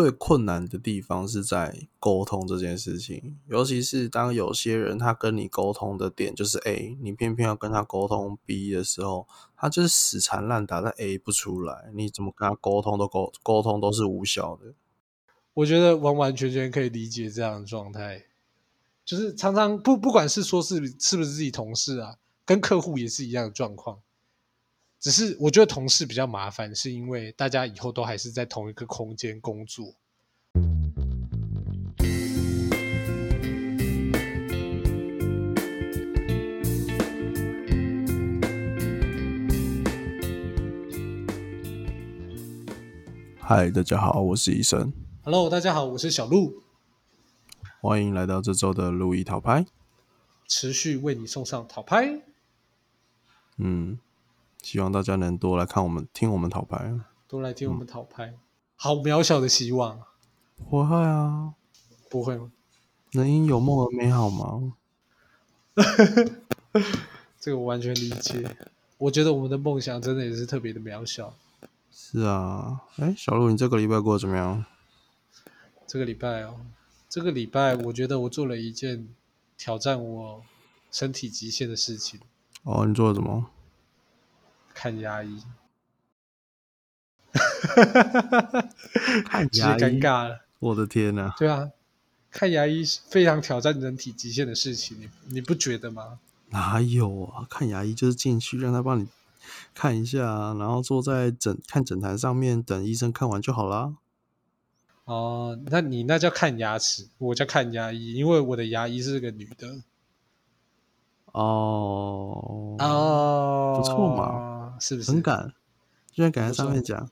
最困难的地方是在沟通这件事情，尤其是当有些人他跟你沟通的点就是 A，你偏偏要跟他沟通 B 的时候，他就是死缠烂打，但 A 不出来，你怎么跟他沟通都沟沟通都是无效的。我觉得完完全全可以理解这样的状态，就是常常不不管是说是是不是自己同事啊，跟客户也是一样的状况。只是我觉得同事比较麻烦，是因为大家以后都还是在同一个空间工作。嗨，大家好，我是医生，Hello，大家好，我是小鹿，欢迎来到这周的路易讨拍。持续为你送上讨拍。嗯，希望大家能多来看我们，听我们讨拍。多来听我们讨拍，好渺小的希望，不会啊，不会吗？能因有梦而美好吗？这个我完全理解。我觉得我们的梦想真的也是特别的渺小。是啊，哎，小鹿，你这个礼拜过得怎么样？这个礼拜哦，这个礼拜我觉得我做了一件挑战我身体极限的事情，哦，你做了什么？看牙医。看直接尴尬了。我的天呐、对啊，看牙医是非常挑战人体极限的事情，你你不觉得吗？哪有啊？看牙医就是进去让他帮你看一下，然后坐在诊看诊台上面等医生看完就好啦。哦，那你那叫看牙齿，我叫看牙医，因为我的牙医是个女的。哦，哦，不错嘛，是不是？很敢，居然敢在上面讲。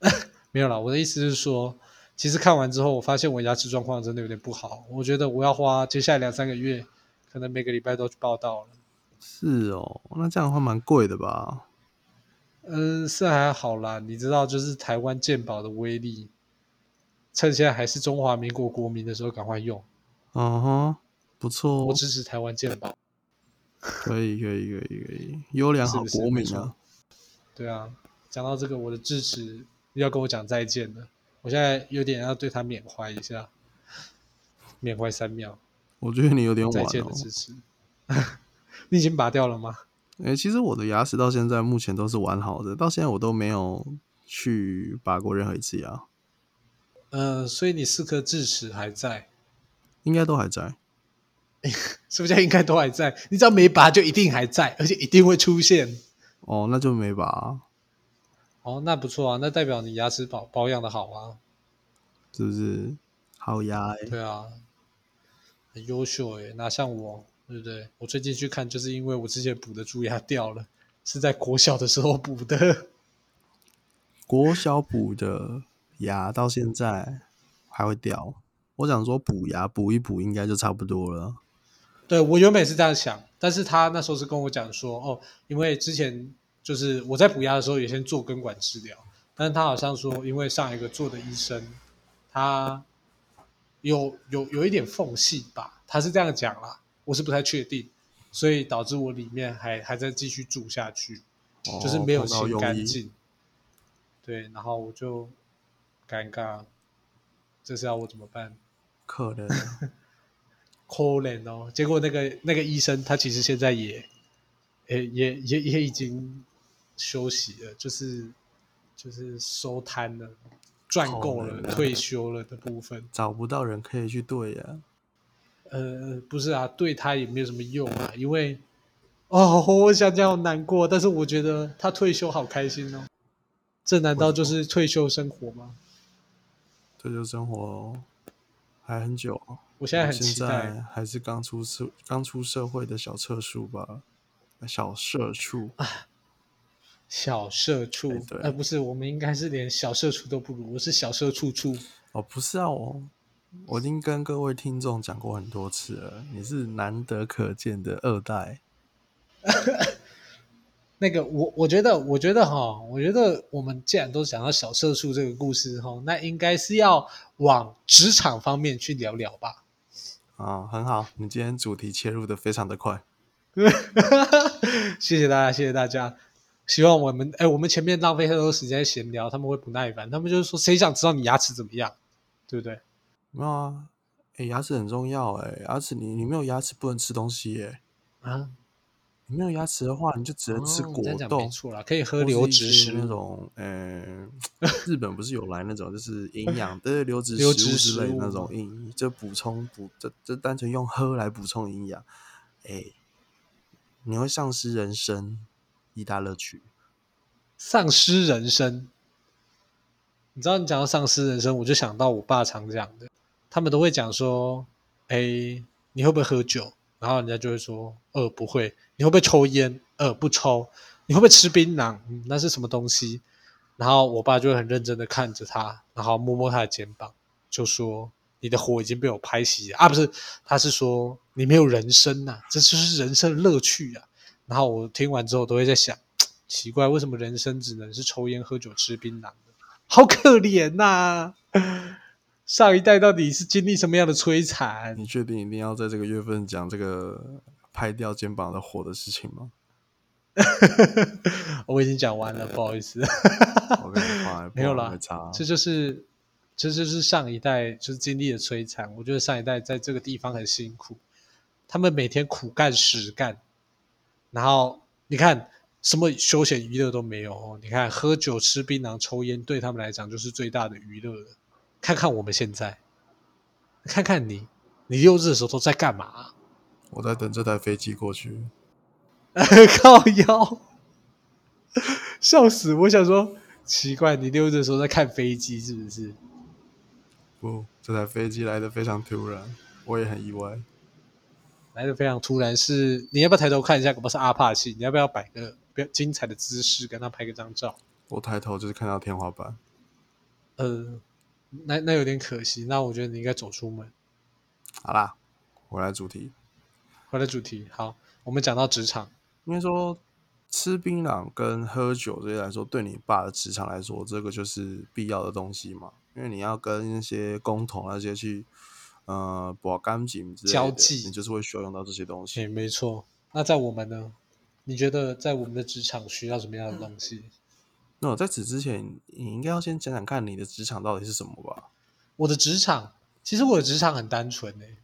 没有啦，我的意思是说，其实看完之后，我发现我牙齿状况真的有点不好，我觉得我要花接下来两三个月，可能每个礼拜都去报道了。是哦，那这样的话蛮贵的吧？嗯，是还好啦，你知道，就是台湾健保的威力，趁现在还是中华民国国民的时候，赶快用。嗯哼，不错哦，我支持台湾健保。可以可以可以可以，优良好国民啊。对啊，讲到这个，我的智齿要跟我讲再见了，我现在有点要对他缅怀一下，缅怀三秒，我觉得你有点晚哦再见的。支持。你已经拔掉了吗？诶、其实我的牙齿到现在目前都是完好的，到现在我都没有去拔过任何一次牙，呃，所以你四颗智齿还在，应该都还在。是不是应该都还在？你只要没拔，就一定还在，而且一定会出现。哦，那就没拔啊、哦，那不错啊，那代表你牙齿保保养的好啊。是不是？好牙诶、对啊，很优秀诶，哪像我，对不对？我最近去看，就是因为我之前补的蛀牙掉了，是在国小的时候补的。国小补的牙到现在还会掉。我想说补牙补一补应该就差不多了。对我原本也是这样想，但是他那时候是跟我讲说，哦，因为之前就是我在补牙的时候也先做根管治疗，但是他好像说，因为上一个做的医生他有有有一点缝隙吧，他是这样讲啦，我是不太确定，所以导致我里面还还在继续住下去，就是没有清干净。对，然后我就尴尬，这是要我怎么办？可能 可怜哦。结果那个那个医生他其实现在也，也也也也已经休息了，就是就是收摊了，赚够了，退休了的部分。找不到人可以去对呀、呃，不是啊，对他也没有什么用啊，因为哦，我想讲好难过，但是我觉得他退休好开心哦。这难道就是退休生活吗？退休生活还很久。我现在很现在期待。还是刚出社刚出社会的小社畜吧，小社畜。小社畜哎，对呃，不是，我们应该是连小社畜都不如，我是小社畜畜。哦，不是啊，我我已经跟各位听众讲过很多次了，你是难得可见的二代。那个，我我觉得，我觉得哈，我觉得我们既然都讲到小社畜这个故事哈，那应该是要往职场方面去聊聊吧。啊，很好，你今天主题切入的非常的快。谢谢大家，谢谢大家。希望我们，哎，我们前面浪费太多时间闲聊，他们会不耐烦，他们就是说，谁想知道你牙齿怎么样？对不对？没有啊，哎、牙齿很重要哎、牙齿你你没有牙齿不能吃东西哎、啊，你没有牙齿的话，你就只能吃果冻，没错啦，可以喝流质食物。那种，呃，日本不是有来那种就是营养的流 质流食物质之类的那种就补充补，就就单纯用喝来补充营养，哎、你会丧失人生一大乐趣。丧失人生。你知道，你讲到丧失人生，我就想到我爸常讲的，他们都会讲说：“哎，你会不会喝酒？”然后人家就会说：“呃，不会。”你会不会抽烟？呃，不抽。你会不会吃槟榔？那是什么东西？然后我爸就会很认真的看着他，然后摸摸他的肩膀，就说：“你的火已经被我拍熄了啊！”不是，他是说你没有人生呐、这就是人生的乐趣啊。然后我听完之后都会在想，奇怪，为什么人生只能是抽烟、喝酒、吃槟榔？好可怜呐、上一代到底是经历什么样的摧残？你确定一定要在这个月份讲这个拍掉肩膀的火的事情吗 我已经讲完了，不好意思。没有啦没差。这就是这就是上一代就是经历的摧残。我觉得上一代在这个地方很辛苦，他们每天苦干实干，然后你看什么休闲娱乐都没有哦。你看喝酒、吃槟榔、抽烟，对他们来讲就是最大的娱乐了。看看我们现在，看看你，你六日的时候都在干嘛？我在等这台飞机过去。靠腰，笑死！我想说，奇怪，你六日的时候在看飞机是不是？不，这台飞机来的非常突然，我也很意外。来的非常突然是，你要不要抬头看一下？可不是阿帕奇？你要不要摆个比较精彩的姿势，跟他拍个张照？我抬头就是看到天花板。呃，那那有点可惜。那我觉得你应该走出门。好啦，回来主题。回来主题，好，我们讲到职场，应该说，吃槟榔跟喝酒这些来说，对你爸的职场来说，这个就是必要的东西嘛。因为你要跟那些工头那些去，呃，保干净之类的交际你就是会需要用到这些东西。诶，没错。那在我们呢？你觉得在我们的职场需要什么样的东西？那在此之前，你应该要先讲讲看你的职场到底是什么吧？我的职场，其实我的职场很单纯诶、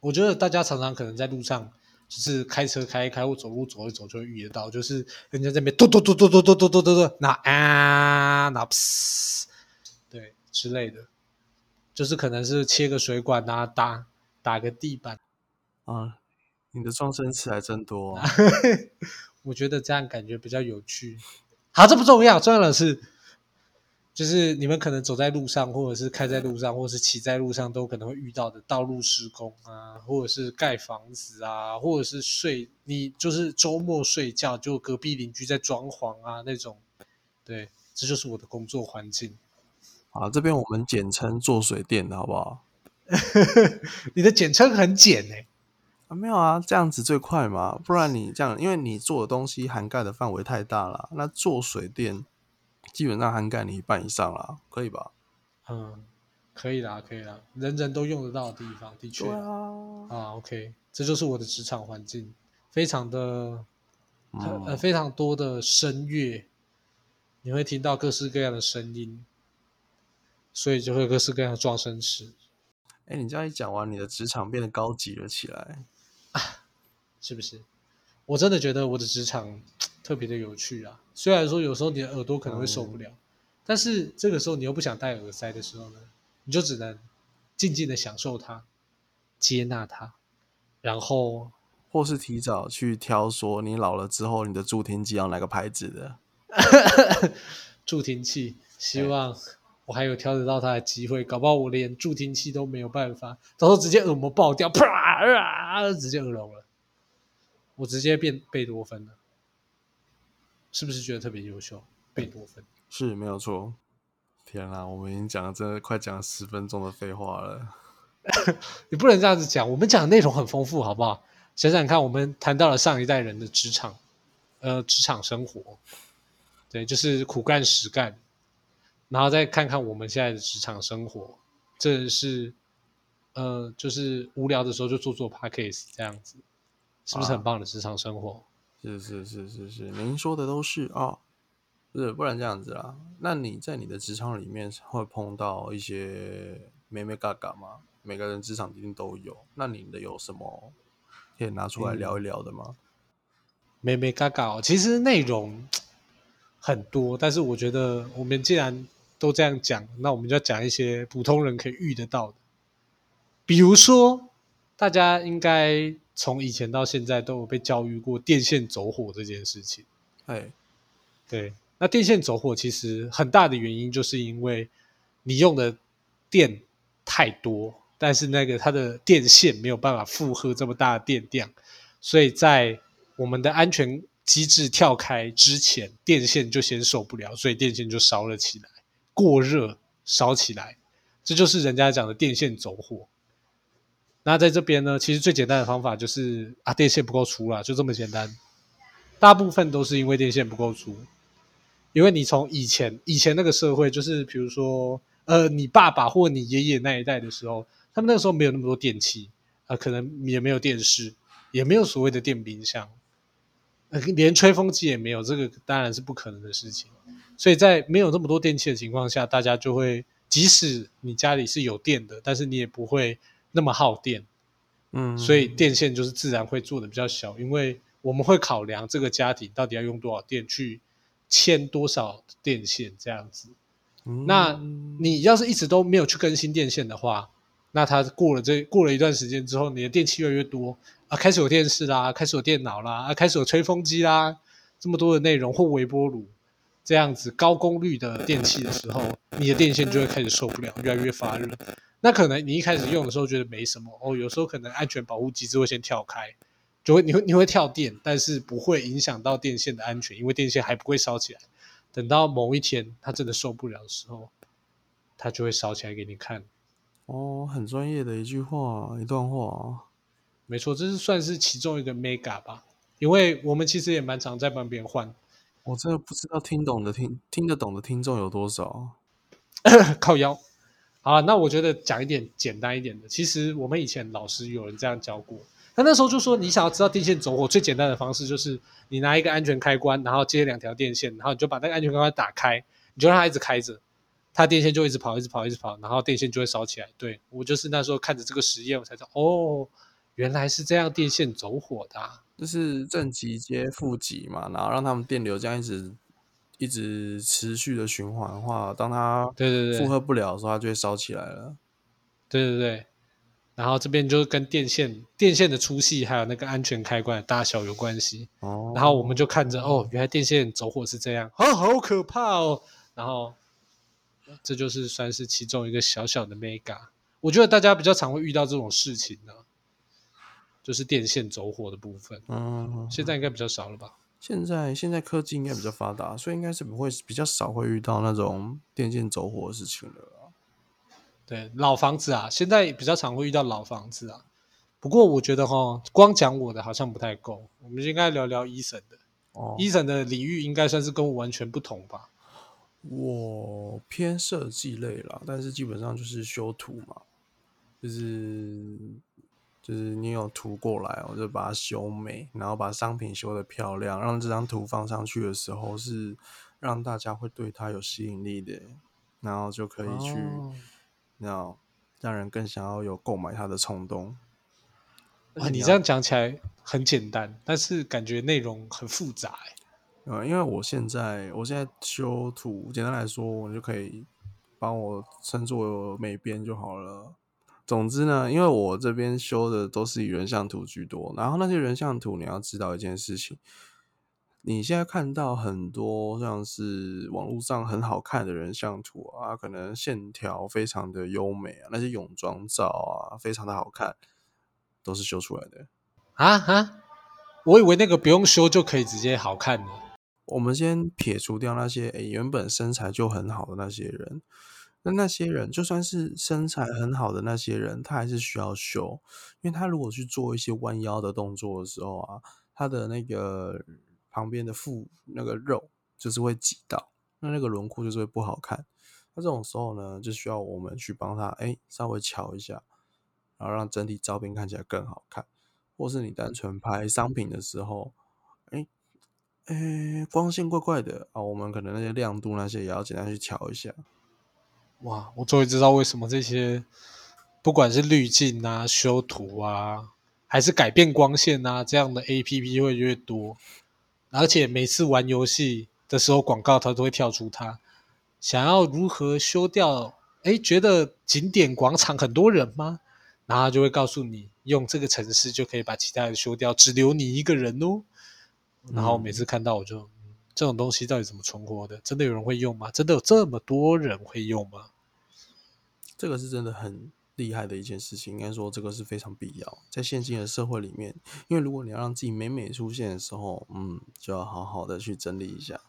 我觉得大家常常可能在路上，就是开车开一开或走路走一走就会遇得到，就是人家这边嘟嘟嘟嘟嘟嘟嘟嘟嘟嘟，那啊那噗，对之类的，就是可能是切个水管啊，打打个地板，啊，你的撞声词还真多、啊。我觉得这样感觉比较有趣。好，这不重要，重要的是，就是你们可能走在路上，或者是开在路上，或者是骑在路上，都可能会遇到的道路施工啊，或者是盖房子啊，或者是睡，你就是周末睡觉，就隔壁邻居在装潢啊那种。对，这就是我的工作环境。好，这边我们简称做水电的好不好？你的简称很简哎、啊，没有啊，这样子最快嘛，不然你这样，因为你做的东西涵盖的范围太大了，那做水电基本上涵盖你一半以上啦，可以吧？嗯，可以啦，可以啦，人人都用得到的地方，的确对啊，啊，OK，这就是我的职场环境，非常的、呃嗯，非常多的声乐，你会听到各式各样的声音，所以就会有各式各样的撞声词，哎、你这样一讲完，你的职场变得高级了起来。是不是？我真的觉得我的职场特别的有趣啊，虽然说有时候你的耳朵可能会受不了，但是这个时候你又不想戴耳塞的时候呢，你就只能静静的享受它，接纳它，然后或是提早去挑说你老了之后你的助听器要哪个牌子的，助听器，希望我还有挑得到它的机会，搞不好我连助听器都没有办法，到时候直接耳膜爆掉，啪啊，直接耳聋了，我直接变贝多芬了，是不是觉得特别优秀？贝多芬，是没有错。天啊，我们已经讲了真的快讲了十分钟的废话了。你不能这样子讲，我们讲的内容很丰富，好不好？想想看，我们谈到了上一代人的职场，呃，职场生活，对，就是苦干实干，然后再看看我们现在的职场生活，这是呃，就是无聊的时候就做做 podcast 这样子，是不是很啊棒的职场生活？是是是是是，您说的都是啊，不是不然这样子啦。那你在你的职场里面会碰到一些美美嘎嘎吗，每个人职场一定都有。那你的有什么可以拿出来聊一聊的吗？美美嘎嘎哦，其实内容很多，但是我觉得我们既然都这样讲，那我们就要讲一些普通人可以遇得到的，比如说大家应该从以前到现在都有被教育过电线走火这件事情。哎，对，那电线走火其实很大的原因就是因为你用的电太多，但是那个它的电线没有办法负荷这么大的电量，所以在我们的安全机制跳开之前，电线就先受不了，所以电线就烧了起来，过热烧起来，这就是人家讲的电线走火。那在这边呢，其实最简单的方法就是啊，电线不够粗了，就这么简单。大部分都是因为电线不够粗，因为你从以前以前那个社会，就是比如说呃，你爸爸或你爷爷那一代的时候，他们那个时候没有那么多电器啊、可能也没有电视，也没有所谓的电冰箱。呃，连吹风机也没有，这个当然是不可能的事情。所以在没有这么多电器的情况下，大家就会，即使你家里是有电的，但是你也不会那么耗电，嗯，所以电线就是自然会做的比较小，因为我们会考量这个家庭到底要用多少电去牵多少电线这样子。嗯那你要是一直都没有去更新电线的话，那它过了这过了一段时间之后，你的电器越来越多啊，开始有电视啦，开始有电脑啦，啊，开始有吹风机啦，这么多的内容或微波炉这样子高功率的电器的时候，你的电线就会开始受不了，越来越发热。那可能你一开始用的时候觉得没什么哦，有时候可能安全保护机制会先跳开，就会你会你会跳电，但是不会影响到电线的安全，因为电线还不会烧起来。等到某一天它真的受不了的时候，它就会烧起来给你看。哦，很专业的一句话，一段话。没错，这是算是其中一个 mega 吧，因为我们其实也蛮常在帮别人换，我真的不知道听懂的听听得懂的听众有多少。靠腰。好，那我觉得讲一点简单一点的，其实我们以前老师有人这样教过，他那时候就说，你想要知道电线走火最简单的方式就是你拿一个安全开关，然后接两条电线，然后你就把那个安全开关打开，你就让它一直开着，它电线就一直跑，一直跑，一直跑，然后电线就会烧起来。对我就是那时候看着这个实验，我才知道哦，原来是这样电线走火的、啊。就是正极接负极嘛，然后让他们电流这样一直一直持续的循环的话，当它对对对负荷不了的时候，它就会烧起来了。对对对，然后这边就是跟电线电线的粗细还有那个安全开关的大小有关系。哦，然后我们就看着哦，原来电线走火是这样，哦，好可怕哦。然后这就是算是其中一个小小的 mega。我觉得大家比较常会遇到这种事情呢，就是电线走火的部分。嗯，现在应该比较少了吧？现在现在科技应该比较发达，所以应该是不会比较少会遇到那种电线走火的事情了啦。对，老房子啊，现在比较常会遇到老房子啊。不过我觉得哈，光讲我的好像不太够，我们应该聊聊医生的。哦，医生的领域应该算是跟我完全不同吧？我偏设计类啦，但是基本上就是修图嘛，就是就是你有图过来，我就把它修美，然后把商品修的漂亮，让这张图放上去的时候是让大家会对它有吸引力的，然后就可以去哦那、让人更想要有购买它的冲动。而哇，你这样讲起来很简单，但是感觉内容很复杂欸。呃，因为我现在我现在修图，简单来说，我就可以帮我称作美编就好了。总之呢，因为我这边修的都是以人像图居多，然后那些人像图，你要知道一件事情，你现在看到很多像是网络上很好看的人像图啊，可能线条非常的优美啊，那些泳装照啊，非常的好看，都是修出来的。啊啊！我以为那个不用修就可以直接好看呢。我们先撇除掉那些诶原本身材就很好的那些人，那那些人就算是身材很好的那些人，他还是需要修，因为他如果去做一些弯腰的动作的时候啊，他的那个旁边的腹那个肉就是会挤到，那那个轮廓就是会不好看。那这种时候呢，就需要我们去帮他哎稍微瞧一下，然后让整体照片看起来更好看，或是你单纯拍商品的时候，哎。诶，光线怪怪的啊，我们可能那些亮度那些也要简单去调一下。哇，我终于知道为什么这些不管是滤镜啊、修图啊，还是改变光线啊这样的 A P P 会越多，而且每次玩游戏的时候广告它都会跳出它想要如何修掉，哎，觉得景点广场很多人吗？然后他就会告诉你，用这个城市就可以把其他人修掉，只留你一个人哦。然后每次看到我就，嗯这种东西到底怎么存活的？真的有人会用吗？真的有这么多人会用吗？这个是真的很厉害的一件事情，应该说这个是非常必要，在现今的社会里面，因为如果你要让自己美美出现的时候，嗯，就要好好的去整理一下。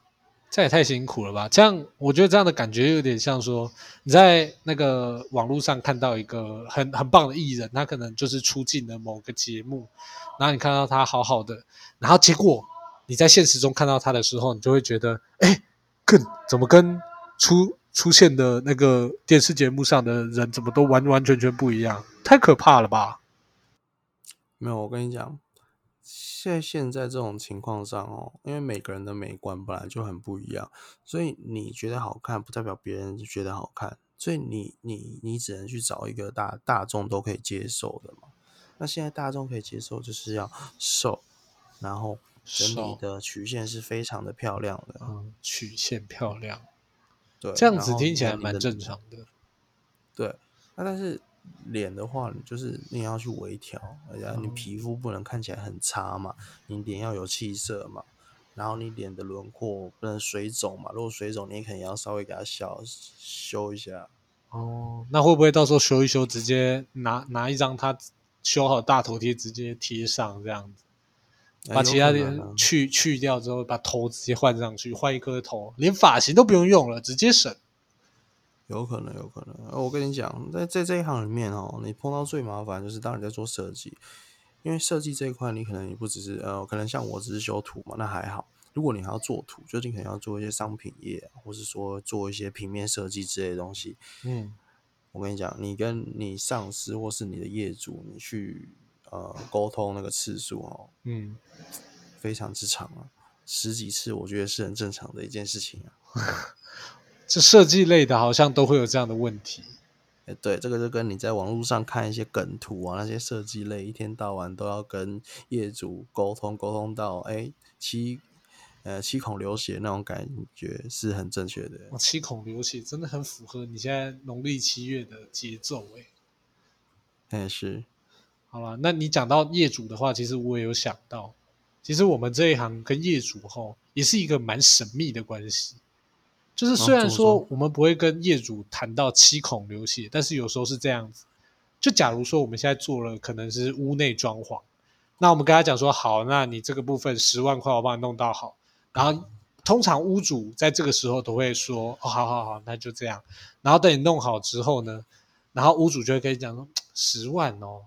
这也太辛苦了吧！这样，我觉得这样的感觉有点像说，你在那个网络上看到一个很很棒的艺人，他可能就是出镜了某个节目，然后你看到他好好的，然后结果你在现实中看到他的时候，你就会觉得，哎，跟怎么跟出出现的那个电视节目上的人怎么都完完全全不一样，太可怕了吧！没有，我跟你讲，在现在这种情况上哦，因为每个人的美观本来就很不一样，所以你觉得好看，不代表别人就觉得好看，所以你你你只能去找一个大大众都可以接受的嘛。那现在大众可以接受，就是要瘦，然后整体瘦的曲线是非常的漂亮的，嗯，曲线漂亮，对，这样子然后听起来蛮你的正常的。对，那但是脸的话，你就是你要去微调，而且你嗯皮肤不能看起来很差嘛，你脸要有气色嘛，然后你脸的轮廓不能水肿嘛，如果水肿，你可能也要稍微给它小修一下。哦，那会不会到时候修一修，直接拿拿一张他修好的大头贴直接贴上这样子，把其他的去去掉之后，把头直接换上去，换一颗头，连发型都不用用了，直接省。有可能，有可能。呃我跟你讲，在在这一行里面哦，你碰到最麻烦就是当你在做设计，因为设计这一块，你可能你不只是呃，可能像我只是修图嘛，那还好。如果你还要做图，就你可能要做一些商品页，或是说做一些平面设计之类的东西。嗯，我跟你讲，你跟你上司或是你的业主，你去呃沟通那个次数哦，嗯，非常之长啊，十几次，我觉得是很正常的一件事情啊。这设计类的好像都会有这样的问题。哎，对，这个就跟你在网络上看一些梗图啊，那些设计类，一天到晚都要跟业主沟通，沟通到哎七呃七孔流血那种感觉是很正确的。哇，七孔流血真的很符合你现在农历七月的节奏哎。哎，是，好了，那你讲到业主的话，其实我也有想到，其实我们这一行跟业主吼也是一个蛮神秘的关系。就是虽然说说我们不会跟业主谈到七孔流血，但是有时候是这样子。就假如说我们现在做了可能是屋内装潢，那我们跟他讲说好，那你这个部分十万块我帮你弄到好，然后通常屋主在这个时候都会说哦，好好好，那就这样。然后等你弄好之后呢，然后屋主就会跟你讲说十万哦，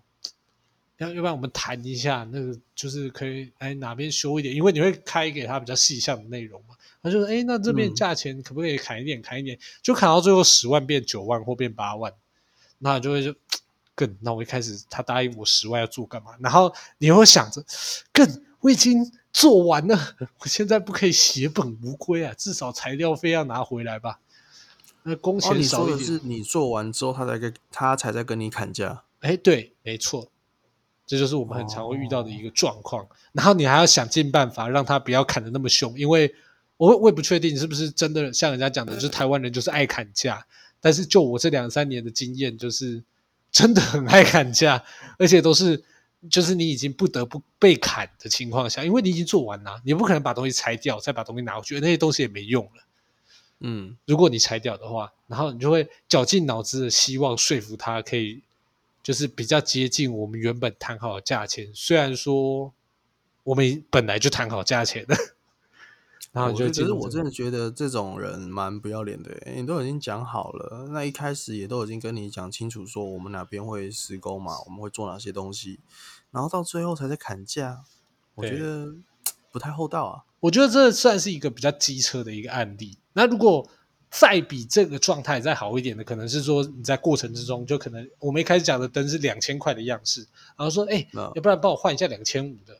要要不然我们谈一下，那个就是可以哎哪边修一点，因为你会开给他比较细项的内容嘛。他就说哎，那这边嗯价钱可不可以砍一点，砍一点，就砍到最后十万变九万或变八万，那就会就更那我一开始他答应我十万要做干嘛？然后你会想着更我已经做完了，我现在不可以血本无归啊，至少材料费要拿回来吧。那工哦，钱少一点，说的是你做完之后，他才跟他才在跟你砍价。哎，对，没错，这就是我们很常会遇到的一个状况。然后你还要想尽办法让他不要砍的那么凶，因为我我也不确定是不是真的像人家讲的，就是台湾人就是爱砍价。但是就我这两三年的经验，就是真的很爱砍价，而且都是就是你已经不得不被砍的情况下，因为你已经做完了，你不可能把东西拆掉再把东西拿回去，那些东西也没用了。嗯，如果你拆掉的话，然后你就会绞尽脑汁的希望说服他可以，就是比较接近我们原本谈好的价钱。虽然说我们本来就谈好价钱的，然后你就我觉得可是进入这个我真的觉得这种人蛮不要脸的耶，你都已经讲好了，那一开始也都已经跟你讲清楚，说我们哪边会施工嘛，我们会做哪些东西，然后到最后才在砍价，我觉得 不太厚道啊。我觉得这算是一个比较机车的一个案例。那如果再比这个状态再好一点的，可能是说你在过程之中，就可能我们一开始讲的灯是两千块的样式，然后说，哎、那要不然帮我换一下两千五的，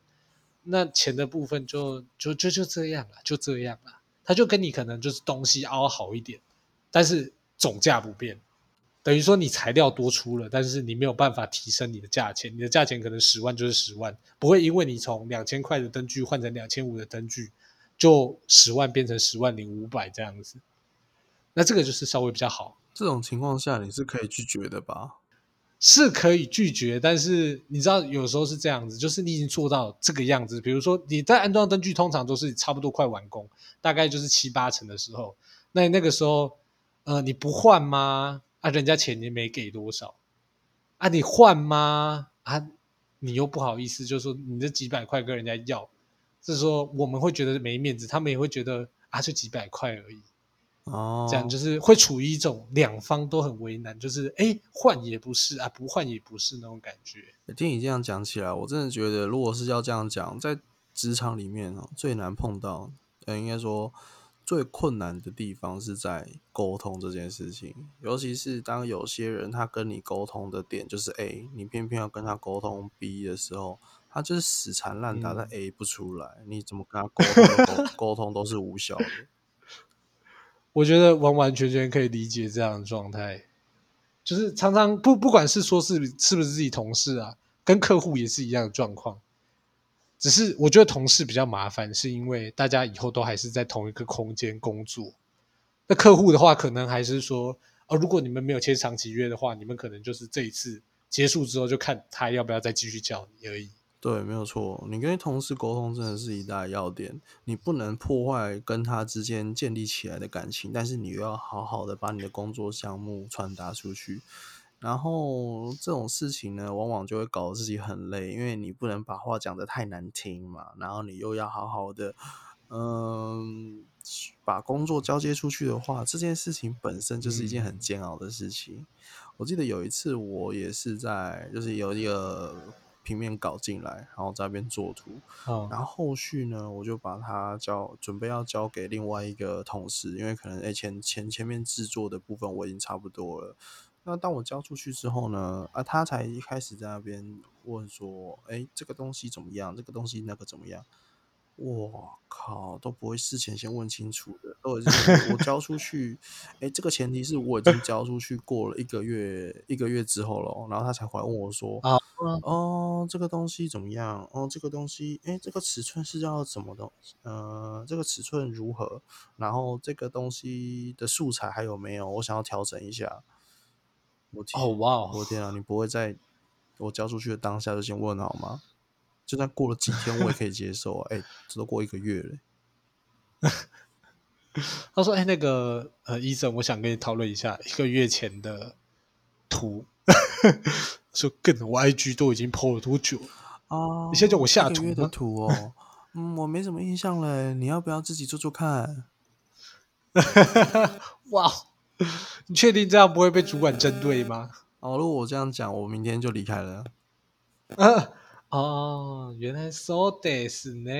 那钱的部分就就就就这样了，就这样了。他就跟你可能就是东西凹好一点，但是总价不变，等于说你材料多出了，但是你没有办法提升你的价钱，你的价钱可能十万就是十万，不会因为你从两千块的灯具换成两千五的灯具，就十万变成十万零五百这样子。那这个就是稍微比较好。这种情况下你是可以拒绝的吧？是可以拒绝，但是你知道有时候是这样子，就是你已经做到这个样子，比如说你在安装灯具，通常都是差不多快完工，大概就是七八成的时候，那那个时候，呃，你不换吗？啊，人家钱也没给多少，啊，你换吗？啊，你又不好意思，就说你这几百块跟人家要，是说我们会觉得没面子，他们也会觉得啊，就几百块而已。哦，这样就是会处于一种两方都很为难，就是哎换也不是啊，不换也不是那种感觉。听你这样讲起来，我真的觉得，如果是要这样讲，在职场里面哦，最难碰到，呃，应该说最困难的地方是在沟通这件事情。尤其是当有些人他跟你沟通的点就是 A，你偏偏要跟他沟通 B 的时候，他就是死缠烂打，但 A 不出来，你怎么跟他沟通 沟通都是无效的。我觉得完完全全可以理解这样的状态，就是常常不不管是说是是不是自己同事啊，跟客户也是一样的状况。只是我觉得同事比较麻烦，是因为大家以后都还是在同一个空间工作。那客户的话，可能还是说，哦，如果你们没有签长期约的话，你们可能就是这一次结束之后，就看他要不要再继续叫你而已。对，没有错。你跟同事沟通真的是一大要点，你不能破坏跟他之间建立起来的感情，但是你又要好好的把你的工作项目传达出去。然后这种事情呢，往往就会搞得自己很累，因为你不能把话讲得太难听嘛，然后你又要好好的，嗯，把工作交接出去的话，这件事情本身就是一件很煎熬的事情。我记得有一次，我也是在，就是有一个。平面稿进来，然后在那边做图，然后后续呢，我就把它交，准备要交给另外一个同事，因为可能哎前前前面制作的部分我已经差不多了。那当我交出去之后呢，啊，他才一开始在那边问说，哎，这个东西怎么样？这个东西那个怎么样？我靠，都不会事前先问清楚的，都已经我交出去，哎，这个前提是我已经 交出去过了一个月，一个月之后了，然后他才回来问我说，啊哦，这个东西怎么样？哦，这个东西，哎，这个尺寸是要怎么的？呃，这个尺寸如何？然后这个东西的素材还有没有？我想要调整一下。我天，哦哇，我天啊，你不会在我交出去的当下就先问好吗？就算过了几天，我也可以接受啊！哎，这都过一个月了。他说：“哎，那个呃，医生，我想跟你讨论一下一个月前的图。说更，我 IG 都已经 PO 了多久啊？你现在叫我下图的图哦？嗯，我没什么印象嘞。你要不要自己做做看？哇，你确定这样不会被主管针对吗？哦，如果我这样讲，我明天就离开了。哦，原来 so this 呢？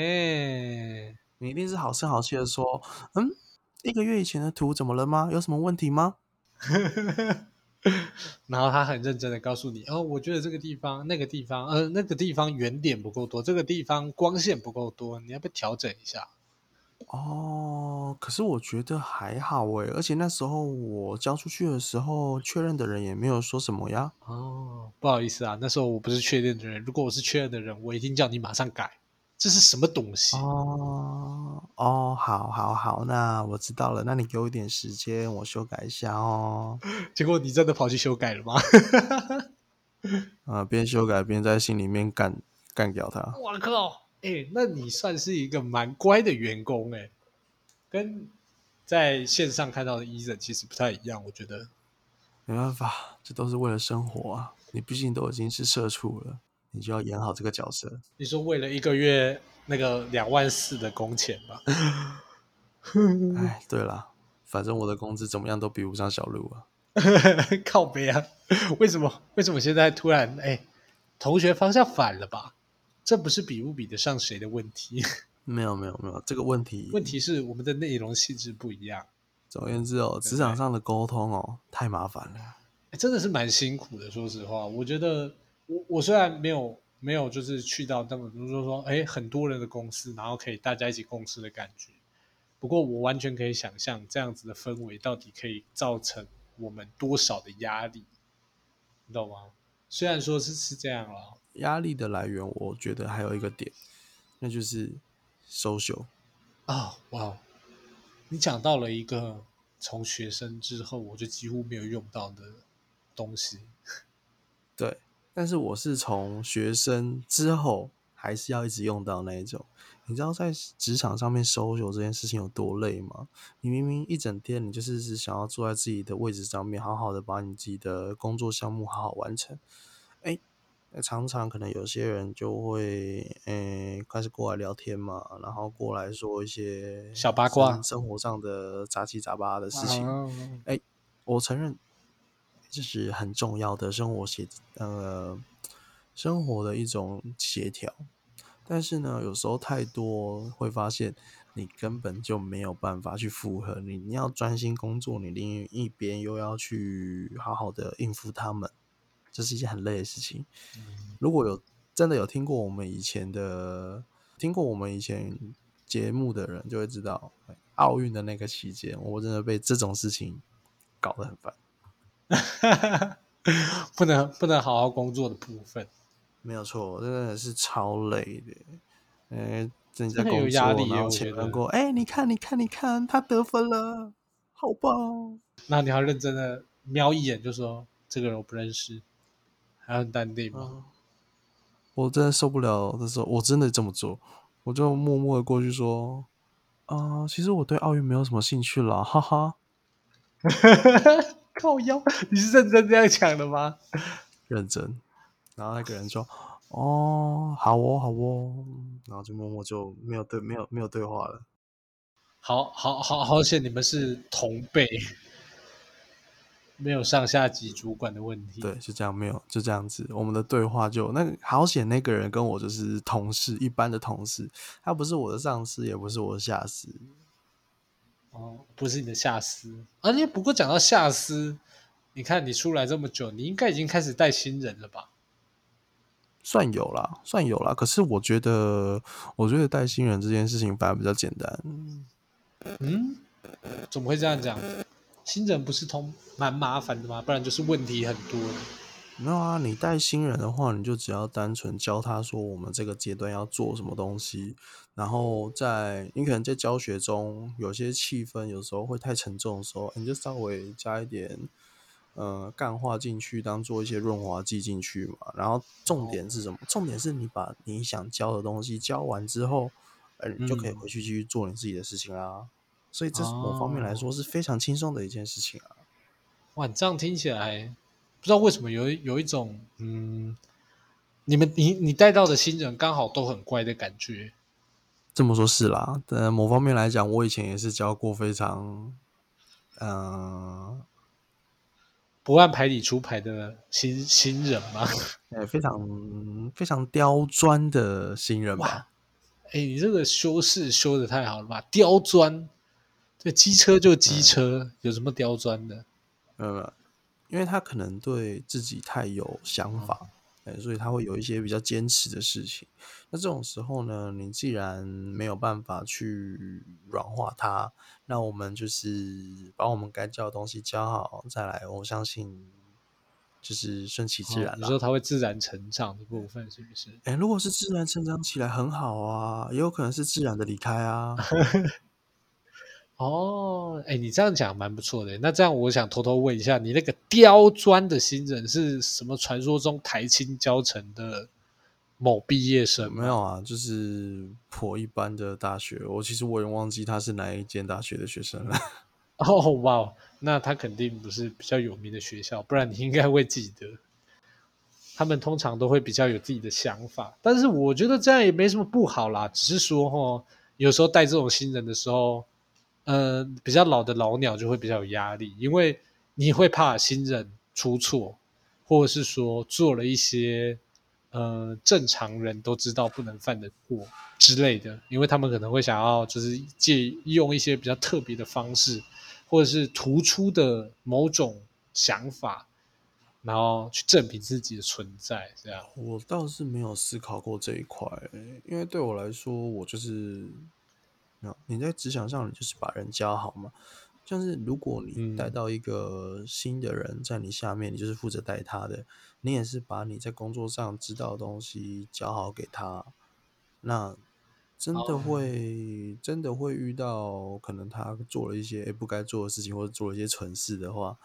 你一定是好声好气的说，嗯，一个月以前的图怎么了吗？有什么问题吗？然后他很认真的告诉你，哦，我觉得这个地方、那个地方，呃，那个地方圆点不够多，这个地方光线不够多，你要不要调整一下？哦，可是我觉得还好诶，而且那时候我交出去的时候，确认的人也没有说什么呀。哦，不好意思啊，那时候我不是确认的人，如果我是确认的人，我一定叫你马上改。这是什么东西？哦哦，好，好，好，那我知道了。那你给我一点时间，我修改一下哦。结果你真的跑去修改了吗？啊，边修改边在心里面干干掉他。我靠！哎，那你算是一个蛮乖的员工哎，跟在线上看到的医生其实不太一样，我觉得。没办法，这都是为了生活啊！你毕竟都已经是社畜了，你就要演好这个角色。你说为了一个月那个两万四的工钱吧？哎，对了，反正我的工资怎么样都比不上小鹿啊！靠背啊！为什么？为什么现在突然哎，同学方向反了吧？这不是比不比得上谁的问题，没有没有没有这个问题，问题是我们的内容性质不一样。总而言之哦，职场上的沟通哦，太麻烦了，真的是蛮辛苦的。说实话，我觉得我我虽然没有没有就是去到那么就是说哎很多人的公司，然后可以大家一起共事的感觉，不过我完全可以想象这样子的氛围到底可以造成我们多少的压力，你懂吗？虽然说是是这样了，压力的来源，我觉得还有一个点，那就是 social。啊，哇，你讲到了一个从学生之后我就几乎没有用到的东西。对，但是我是从学生之后还是要一直用到那一种。你知道在职场上面 social 这件事情有多累吗？你明明一整天你就是只想要坐在自己的位置上面，好好的把你自己的工作项目好好完成。哎，常常可能有些人就会，诶开始过来聊天嘛，然后过来说一些小八卦、生活上的杂七杂八的事情。哎，我承认这是很重要的生活协，呃，生活的一种协调。但是呢，有时候太多会发现，你根本就没有办法去复合。你你要专心工作，你另一边又要去好好的应付他们，这是一件很累的事情。如果有真的有听过我们以前的，听过我们以前节目的人，就会知道，奥运的那个期间，我真的被这种事情搞得很烦。不能不能好好工作的部分。没有错，真的是超累的。哎，正在工作，然后前面过，哎，你看，你看，你看，他得分了，好棒！那你要认真的瞄一眼，就说这个人我不认识，还很淡定吗？我真的受不了的时候，我真的这么做，我就默默的过去说，啊，其实我对奥运没有什么兴趣了，哈哈。靠腰，你是认真这样讲的吗？认真。然后那个人说：“哦，好哦，好哦。”然后就默默就没有对，没有没有对话了。好好好好险，你们是同辈，没有上下级主管的问题。对，就这样，没有就这样子。我们的对话就那个好险，那个人跟我就是同事，一般的同事，他不是我的上司，也不是我的下司。哦，不是你的下司。啊，且不过讲到下司，你看你出来这么久，你应该已经开始带新人了吧？算有啦，算有啦。可是我觉得，我觉得带新人这件事情反而比较简单。嗯，怎么会这样讲？新人不是通蛮麻烦的吗？不然就是问题很多。没有啊，你带新人的话，你就只要单纯教他说我们这个阶段要做什么东西，然后在你可能在教学中有些气氛有时候会太沉重的时候，你就稍微加一点。呃，干化进去当做一些润滑剂进去嘛，然后重点是什么？重点是你把你想教的东西教完之后，呃，你就可以回去继续做你自己的事情啦。所以这是某方面来说是非常轻松的一件事情啊。哇，这样听起来不知道为什么有有一种嗯，你们你你带到的新人刚好都很乖的感觉。这么说，是啦。呃，某方面来讲，我以前也是教过非常嗯。不按牌理出牌的新新人嘛？哎，非常非常刁钻的新人吧？哎，你这个修饰修的太好了吧？刁钻，对，机车就机车，有什么刁钻的？呃，因为他可能对自己太有想法。哎，所以他会有一些比较坚持的事情。那这种时候呢，你既然没有办法去软化他，那我们就是把我们该教的东西教好，再来。我相信就是顺其自然。你说他会自然成长的部分是不是？哎，如果是自然成长起来很好啊，也有可能是自然的离开啊。哦，哎，你这样讲蛮不错的。那这样，我想偷偷问一下，你那个刁钻的新人是什么？传说中台青教成的某毕业生？没有啊，就是颇一般的大学。我其实我也忘记他是哪一间大学的学生了。哦，哇，那他肯定不是比较有名的学校，不然你应该会记得。他们通常都会比较有自己的想法，但是我觉得这样也没什么不好啦。只是说，哈，有时候带这种新人的时候。呃，比较老的老鸟就会比较有压力，因为你会怕新人出错，或者是说做了一些呃正常人都知道不能犯的错之类的，因为他们可能会想要就是借用一些比较特别的方式，或者是突出的某种想法，然后去证明自己的存在。这样，我倒是没有思考过这一块，因为对我来说，我就是。你在职场上，你就是把人教好嘛。像是如果你嗯。带到一个新的人在你下面，你就是负责带他的，你也是把你在工作上知道的东西教好给他，那真的哦。会、真的会遇到可能他做了一些诶不该做的事情，或者做了一些蠢事的话，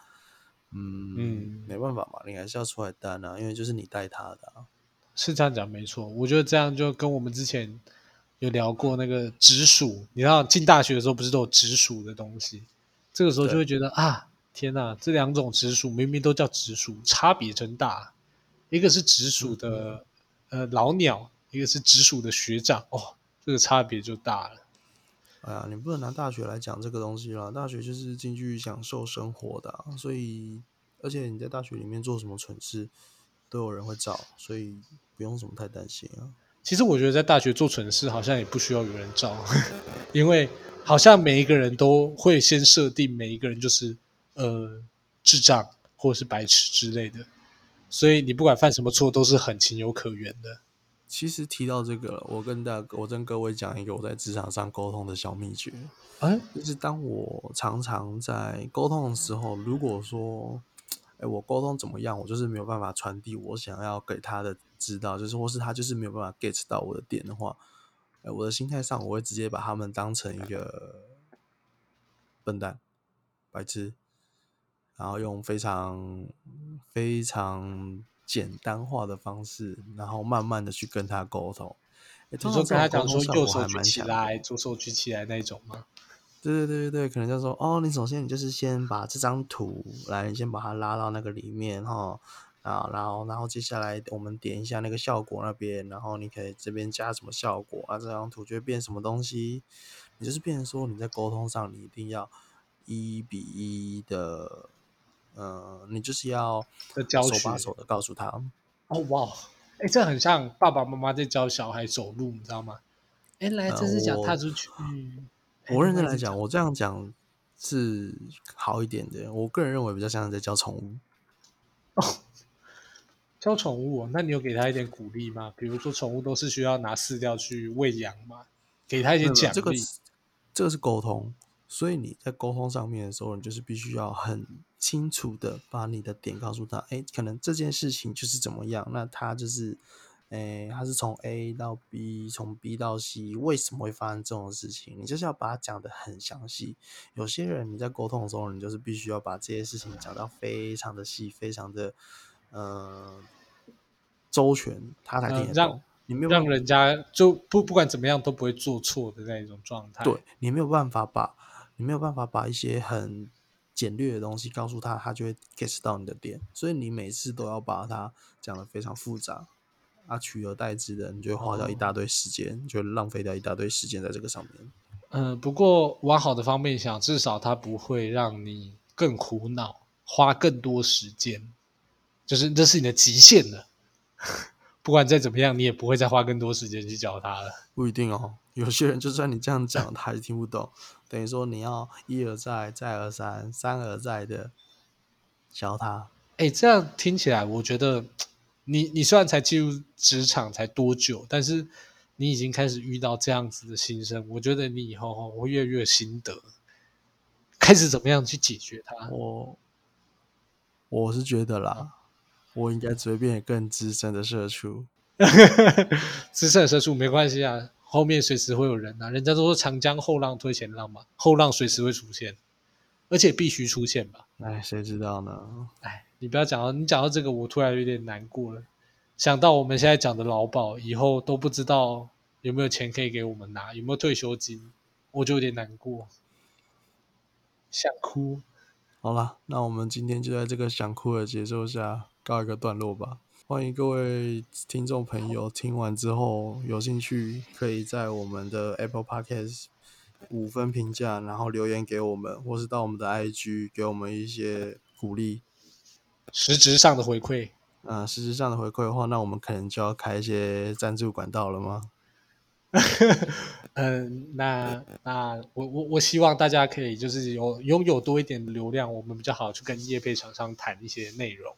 嗯，嗯。没办法嘛，你还是要出来担啊，因为就是你带他的、啊。是这样讲没错，我觉得这样就跟我们之前有聊过那个直属，你知道进大学的时候不是都有直属的东西，这个时候就对会觉得啊，天哪，这两种直属明明都叫直属，差别真大，一个是直属的、呃老鸟，一个是直属的学长，哦，这个差别就大了。哎呀，你不能拿大学来讲这个东西啦，大学就是进去享受生活的啊、所以而且你在大学里面做什么蠢事，都有人会找，所以不用什么太担心啊。其实我觉得在大学做蠢事好像也不需要有人照，因为好像每一个人都会先设定每一个人就是呃智障或者是白痴之类的，所以你不管犯什么错都是很情有可原的。其实提到这个，我跟大我跟各位讲一个我在职场上沟通的小秘诀，哎，就是当我常常在沟通的时候，如果说，哎，我沟通怎么样，我就是没有办法传递我想要给他的知道，就是或是他就是没有办法 get 到我的点的话，哎，我的心态上我会直接把他们当成一个笨蛋、白痴，然后用非常非常简单化的方式，然后慢慢的去跟他沟通。诶你说跟他讲说右手还举起来，左手举起来那种吗？对对对对对，可能就说哦，你首先你就是先把这张图来，你先把它拉到那个里面哈，啊，然后然后接下来我们点一下那个效果那边，然后你可以这边加什么效果啊，这张图就会变什么东西，你就是变成说你在沟通上你一定要一比一的，呃，你就是要手把手的告诉他，哦哇，哎，这很像爸爸妈妈在教小孩走路，你知道吗？哎，来，呃这是脚踏出去。哎我认真来讲，我这样讲是好一点的，我个人认为比较像在教宠物。教宠物、哦，那你有给他一点鼓励吗？比如说，宠物都是需要拿饲料去喂养嘛，给他一些奖励。这个是这个是沟通，所以你在沟通上面的时候，你就是必须要很清楚的把你的点告诉他。哎，可能这件事情就是怎么样，那他就是，哎，他是从 A 到 B，从 B 到 C，为什么会发生这种事情？你就是要把它讲得很详细。有些人你在沟通的时候，你就是必须要把这些事情讲到非常的细，非常的呃周全，他才听得呃让。你没有让人家就不不管怎么样都不会做错的那一种状态。对你没有办法把，你没有办法把一些很简略的东西告诉他，他就会 get 到你的点。所以你每次都要把它讲的非常复杂，啊，取而代之的，你就会花掉一大堆时间，就浪费掉一大堆时间在这个上面。嗯、不过往好的方面想，至少它不会让你更苦恼，花更多时间，就是这是你的极限了。不管再怎么样，你也不会再花更多时间去教他了。不一定哦，有些人就算你这样讲，他还是听不懂。等于说你要一而再，再而三，三而再的教他。哎，这样听起来，我觉得你你虽然才进入职场才多久，但是你已经开始遇到这样子的心声，我觉得你以后哦会越来越有心得，开始怎么样去解决它。我我是觉得啦，我应该只会变得更资深的社畜。资深的社畜没关系啊，后面随时会有人啊。人家都说长江后浪推前浪嘛，后浪随时会出现，而且必须出现吧。哎，谁知道呢？哎，你不要讲到你讲到这个，我突然有点难过了。想到我们现在讲的劳保，以后都不知道有没有钱可以给我们拿，有没有退休金，我就有点难过，想哭。好了，那我们今天就在这个想哭的节奏下告一个段落吧。欢迎各位听众朋友听完之后有兴趣，可以在我们的 Apple Podcast 五分评价，然后留言给我们，或是到我们的 IG 给我们一些鼓励。实质上的回馈，啊、实质上的回馈的话，那我们可能就要开一些赞助管道了吗？嗯，那那我我我希望大家可以就是有拥有多一点的流量，我们比较好去跟业配厂商谈一些内容。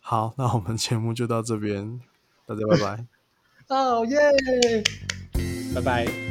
好，那我们节目就到这边，大家拜拜。哦耶，拜拜。